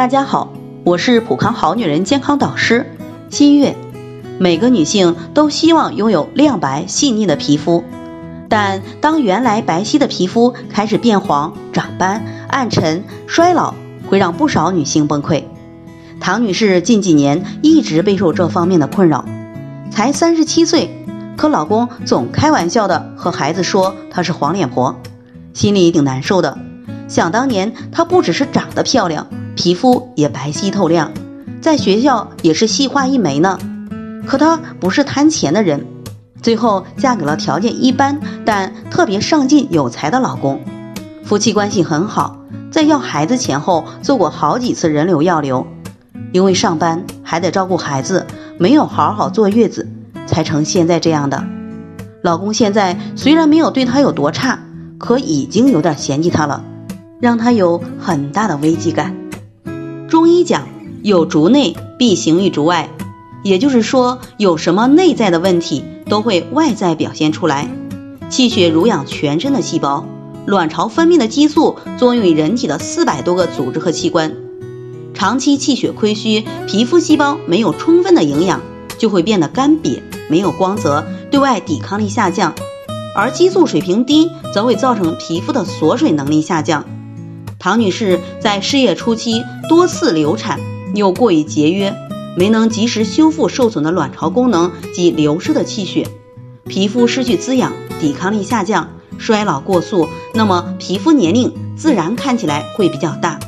大家好，我是普康好女人健康导师新月。每个女性都希望拥有亮白细腻的皮肤，但当原来白皙的皮肤开始变黄、长斑、暗沉、衰老，会让不少女性崩溃。唐女士近几年一直备受这方面的困扰，才三十七岁，可老公总开玩笑的和孩子说她是黄脸婆，心里挺难受的。想当年，她不只是长得漂亮。皮肤也白皙透亮，在学校也是系花一枚呢。可她不是贪钱的人，最后嫁给了条件一般但特别上进有才的老公。夫妻关系很好，在要孩子前后做过好几次人流药流。因为上班还得照顾孩子，没有好好坐月子，才成现在这样的。老公现在虽然没有对她有多差，可已经有点嫌弃她了，让她有很大的危机感。中医讲有竹内必行于竹外，也就是说，有什么内在的问题都会外在表现出来。气血濡养全身的细胞，卵巢分泌的激素作用于人体的四百多个组织和器官。长期气血亏虚，皮肤细胞没有充分的营养，就会变得干瘪，没有光泽，对外抵抗力下降。而激素水平低，则会造成皮肤的锁水能力下降。唐女士在事业初期多次流产，又过于节约，没能及时修复受损的卵巢功能及流失的气血，皮肤失去滋养，抵抗力下降，衰老过速，那么皮肤年龄自然看起来会比较大。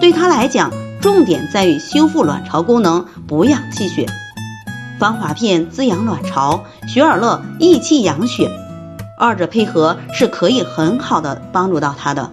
对她来讲，重点在于修复卵巢功能，补养气血。芳华片滋养卵巢，雪尔乐益气养血，二者配合是可以很好的帮助到她的。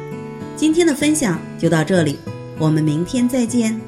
今天的分享就到这里，我们明天再见。